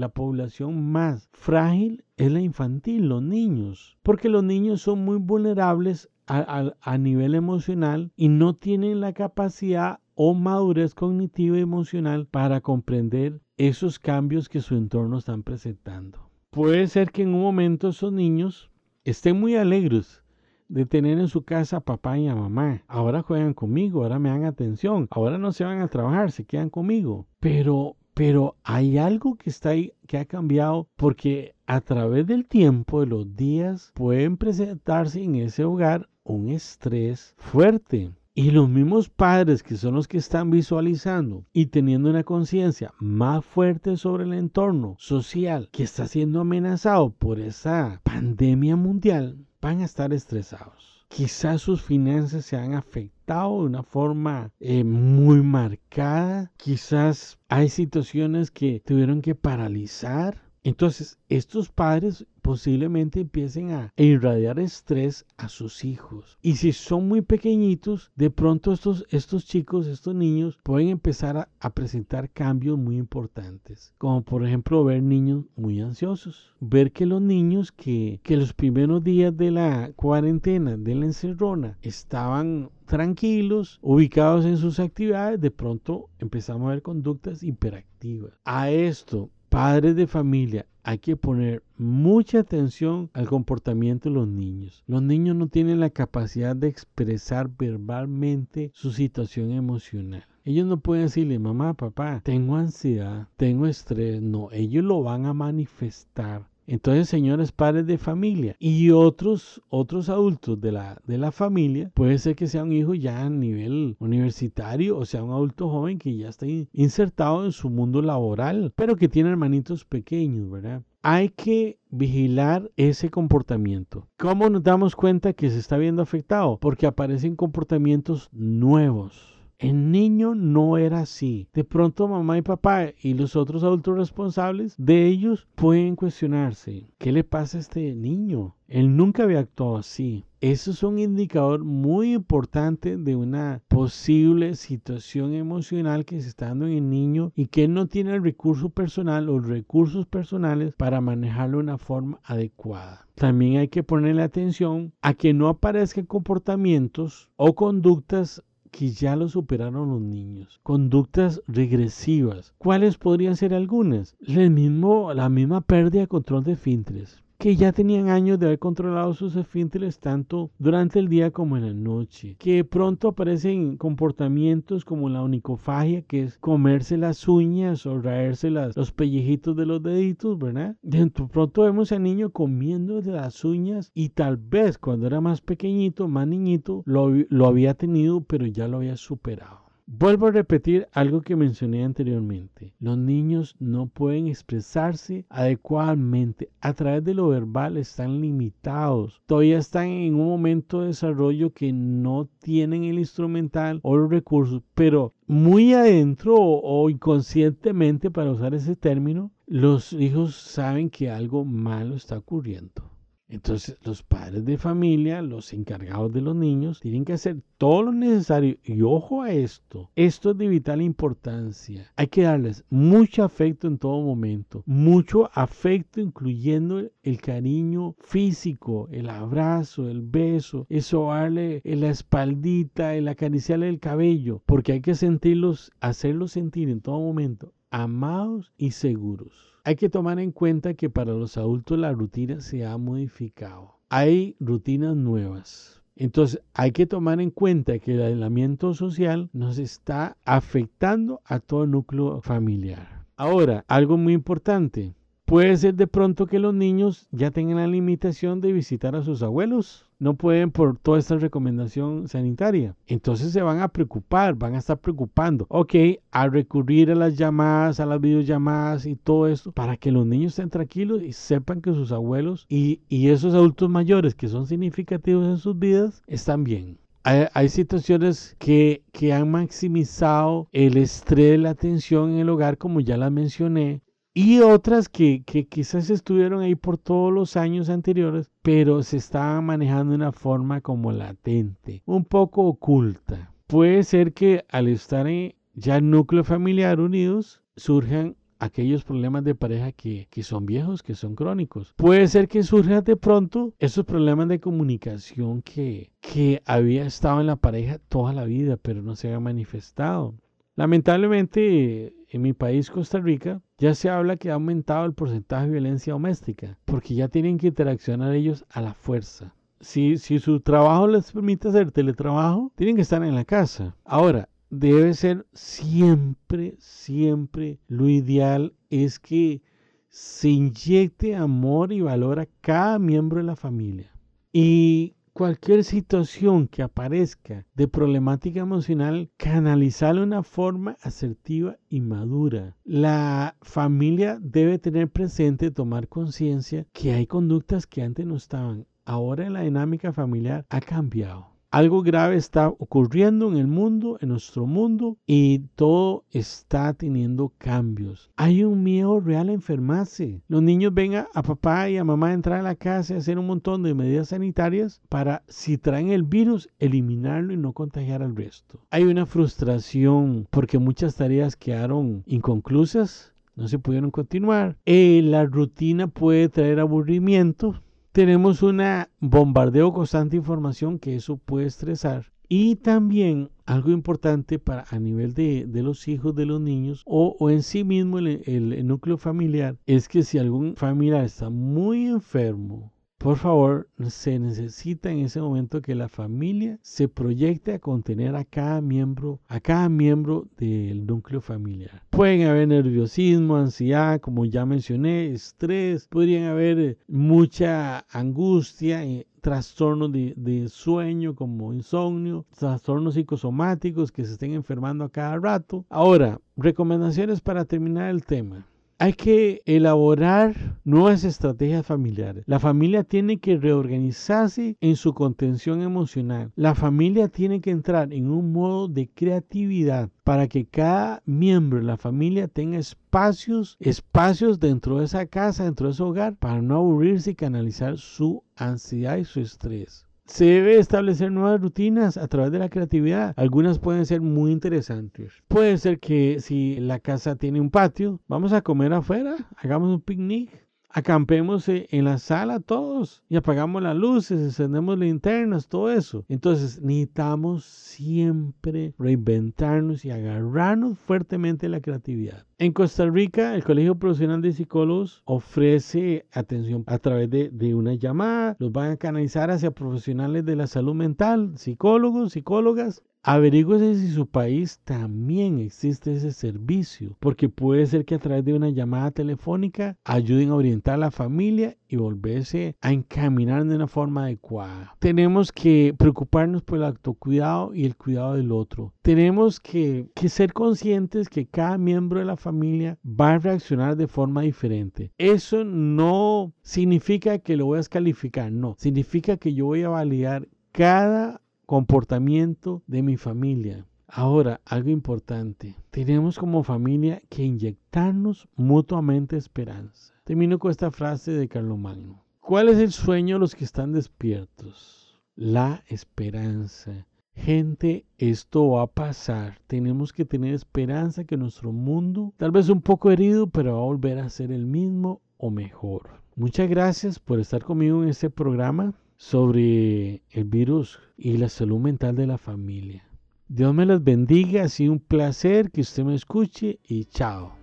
la población más frágil es la infantil, los niños, porque los niños son muy vulnerables a, nivel emocional y no tienen la capacidad o madurez cognitiva y emocional para comprender esos cambios que su entorno están presentando. Puede ser que en un momento esos niños estén muy alegres de tener en su casa a papá y a mamá. Ahora juegan conmigo, ahora me dan atención, ahora no se van a trabajar, se quedan conmigo. Pero pero hay algo que está ahí que ha cambiado porque a través del tiempo de los días pueden presentarse en ese hogar un estrés fuerte. Y los mismos padres que son los que están visualizando y teniendo una conciencia más fuerte sobre el entorno social que está siendo amenazado por esa pandemia mundial van a estar estresados. Quizás sus finanzas se han afectado de una forma eh, muy marcada. Quizás hay situaciones que tuvieron que paralizar. Entonces, estos padres posiblemente empiecen a irradiar estrés a sus hijos. Y si son muy pequeñitos, de pronto estos, estos chicos, estos niños pueden empezar a, presentar cambios muy importantes. Como por ejemplo ver niños muy ansiosos. Ver que los niños que, que los primeros días de la cuarentena, de la encerrona, estaban tranquilos, ubicados en sus actividades, de pronto empezamos a ver conductas hiperactivas. A esto padres de familia, hay que poner mucha atención al comportamiento de los niños. Los niños no tienen la capacidad de expresar verbalmente su situación emocional. Ellos no pueden decirle, mamá, papá, tengo ansiedad, tengo estrés. No, ellos lo van a manifestar entonces, señores padres de familia y otros, otros adultos de la, de la familia, puede ser que sea un hijo ya a nivel universitario o sea un adulto joven que ya está insertado en su mundo laboral, pero que tiene hermanitos pequeños, ¿verdad? Hay que vigilar ese comportamiento. ¿Cómo nos damos cuenta que se está viendo afectado? Porque aparecen comportamientos nuevos el niño no era así. De pronto mamá y papá y los otros adultos responsables de ellos pueden cuestionarse, ¿qué le pasa a este niño? Él nunca había actuado así. Eso es un indicador muy importante de una posible situación emocional que se está dando en el niño y que él no tiene el recurso personal o recursos personales para manejarlo de una forma adecuada. También hay que ponerle atención a que no aparezcan comportamientos o conductas que ya lo superaron los niños. Conductas regresivas. ¿Cuáles podrían ser algunas? El mismo, la misma pérdida de control de fintres que ya tenían años de haber controlado sus esfínteres tanto durante el día como en la noche, que pronto aparecen comportamientos como la onicofagia, que es comerse las uñas o raerse los pellejitos de los deditos, ¿verdad? De pronto vemos al niño comiendo de las uñas y tal vez cuando era más pequeñito, más niñito, lo, lo había tenido, pero ya lo había superado. Vuelvo a repetir algo que mencioné anteriormente. Los niños no pueden expresarse adecuadamente. A través de lo verbal están limitados. Todavía están en un momento de desarrollo que no tienen el instrumental o los recursos. Pero muy adentro o, inconscientemente, para usar ese término, los hijos saben que algo malo está ocurriendo. Entonces los padres de familia, los encargados de los niños, tienen que hacer todo lo necesario. Y ojo a esto, esto es de vital importancia. Hay que darles mucho afecto en todo momento, mucho afecto incluyendo el cariño físico, el abrazo, el beso, eso darle la espaldita, el acariciarle el cabello, porque hay que sentirlos, hacerlos sentir en todo momento amados y seguros. Hay que tomar en cuenta que para los adultos la rutina se ha modificado. Hay rutinas nuevas. Entonces hay que tomar en cuenta que el aislamiento social nos está afectando a todo núcleo familiar. Ahora, algo muy importante. Puede ser de pronto que los niños ya tengan la limitación de visitar a sus abuelos no pueden por toda esta recomendación sanitaria. Entonces se van a preocupar, van a estar preocupando. Ok, a recurrir a las llamadas, a las videollamadas y todo esto para que los niños estén tranquilos y sepan que sus abuelos y, esos adultos mayores que son significativos en sus vidas están bien. Hay, situaciones que, han maximizado el estrés, la tensión en el hogar, como ya las mencioné, y otras que, quizás estuvieron ahí por todos los años anteriores, pero se estaban manejando de una forma como latente, un poco oculta. Puede ser que al estar en ya el núcleo familiar unidos, surjan aquellos problemas de pareja que, que, son viejos, que son crónicos. Puede ser que surjan de pronto esos problemas de comunicación que, que había estado en la pareja toda la vida, pero no se había manifestado. Lamentablemente, en mi país, Costa Rica, ya se habla que ha aumentado el porcentaje de violencia doméstica, porque ya tienen que interaccionar ellos a la fuerza. Si, si su trabajo les permite hacer teletrabajo, tienen que estar en la casa. Ahora, debe ser siempre, siempre lo ideal es que se inyecte amor y valor a cada miembro de la familia. Y cualquier situación que aparezca de problemática emocional, canalizarla de una forma asertiva y madura. La familia debe tener presente, tomar conciencia que hay conductas que antes no estaban. Ahora la dinámica familiar ha cambiado algo grave está ocurriendo en el mundo, en nuestro mundo, y todo está teniendo cambios. Hay un miedo real a enfermarse. Los niños ven a, papá y a mamá entrar a la casa y hacer un montón de medidas sanitarias para, si traen el virus, eliminarlo y no contagiar al resto. Hay una frustración porque muchas tareas quedaron inconclusas, no se pudieron continuar. Eh, la rutina puede traer aburrimiento tenemos un bombardeo constante de información que eso puede estresar. Y también algo importante para a nivel de, los hijos de los niños o, en sí mismo el núcleo familiar es que si algún familiar está muy enfermo por favor, se necesita en ese momento que la familia se proyecte a contener a cada miembro, a cada miembro del núcleo familiar. Pueden haber nerviosismo, ansiedad, como ya mencioné, estrés, podrían haber eh, mucha angustia, eh, trastornos de, de, sueño como insomnio, trastornos psicosomáticos que se estén enfermando a cada rato. Ahora, recomendaciones para terminar el tema. Hay que elaborar nuevas estrategias familiares. La familia tiene que reorganizarse en su contención emocional. La familia tiene que entrar en un modo de creatividad para que cada miembro de la familia tenga espacios, espacios dentro de esa casa, dentro de ese hogar, para no aburrirse y canalizar su ansiedad y su estrés. Se debe establecer nuevas rutinas a través de la creatividad. Algunas pueden ser muy interesantes. Puede ser que si la casa tiene un patio, vamos a comer afuera, hagamos un picnic acampemos e, en la sala todos y apagamos las luces, encendemos linternas, todo eso. Entonces necesitamos siempre reinventarnos y agarrarnos fuertemente la creatividad. En Costa Rica, el Colegio Profesional de Psicólogos ofrece atención a través de, de, una llamada, los van a canalizar hacia profesionales de la salud mental, psicólogos, psicólogas, Averígüese si su país también existe ese servicio, porque puede ser que a través de una llamada telefónica ayuden a orientar a la familia y volverse a encaminar de una forma adecuada. Tenemos que preocuparnos por el autocuidado y el cuidado del otro. Tenemos que, ser conscientes que cada miembro de la familia va a reaccionar de forma diferente. Eso no significa que lo voy a descalificar, no. Significa que yo voy a validar cada comportamiento de mi familia. Ahora, algo importante, tenemos como familia que inyectarnos mutuamente esperanza. Termino con esta frase de Carlomagno. ¿Cuál es el sueño de los que están despiertos? La esperanza. Gente, esto va a pasar. Tenemos que tener esperanza que nuestro mundo, tal vez un poco herido, pero va a volver a ser el mismo o mejor. Muchas gracias por estar conmigo en este programa sobre el virus y la salud mental de la familia. Dios me las bendiga, ha sido un placer que usted me escuche y chao.